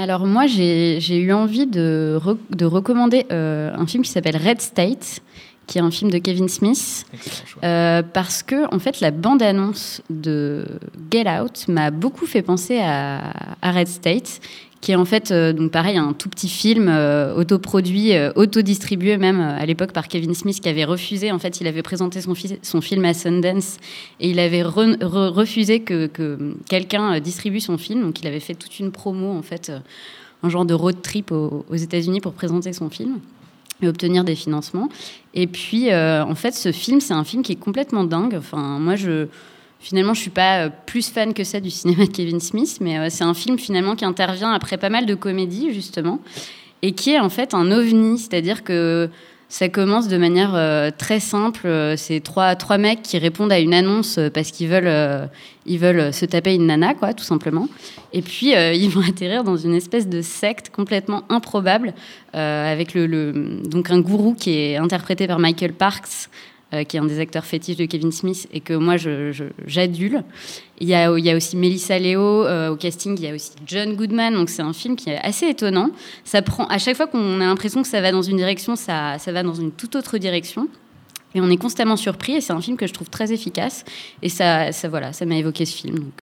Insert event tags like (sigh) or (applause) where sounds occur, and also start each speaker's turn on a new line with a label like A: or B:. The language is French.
A: Alors moi, j'ai eu envie de, de recommander euh, un film qui s'appelle Red State, qui est un film de Kevin Smith, euh, parce que en fait la bande-annonce de Get Out m'a beaucoup fait penser à, à, Red State, qui est en fait euh, donc pareil un tout petit film autoproduit, autodistribué même à l'époque par Kevin Smith, qui avait refusé. En fait, il avait présenté son, son film à Sundance et il avait refusé que, que quelqu'un distribue son film, donc il avait fait toute une promo en fait un genre de road trip aux, États-Unis pour présenter son film et obtenir des financements. Et puis, euh, en fait, ce film, c'est un film qui est complètement dingue. Enfin, moi, je, finalement, je suis pas euh, plus fan que ça du cinéma de Kevin Smith, mais euh, c'est un film finalement qui intervient après pas mal de comédies, justement, et qui est en fait un ovni, c'est-à-dire que ça commence de manière euh, très simple. Euh, c'est trois, trois mecs qui répondent à une annonce euh, parce qu'ils veulent, veulent se taper une nana, quoi, tout simplement. Et puis, (laughs) ils vont atterrir dans une espèce de secte complètement improbable avec le, donc un gourou qui est interprété par Michael Parks, euh, qui est un des acteurs fétiches de Kevin Smith et que moi j'adule. Il, il y a aussi Melissa Leo euh, au casting, il y a aussi John Goodman, donc c'est un film qui est assez étonnant. Ça prend, à chaque fois qu'on a l'impression que ça va dans une direction, ça, ça va dans une toute autre direction. Et on est constamment surpris et c'est un film que je trouve très efficace. Et ça, ça voilà, ça m'a évoqué ce film.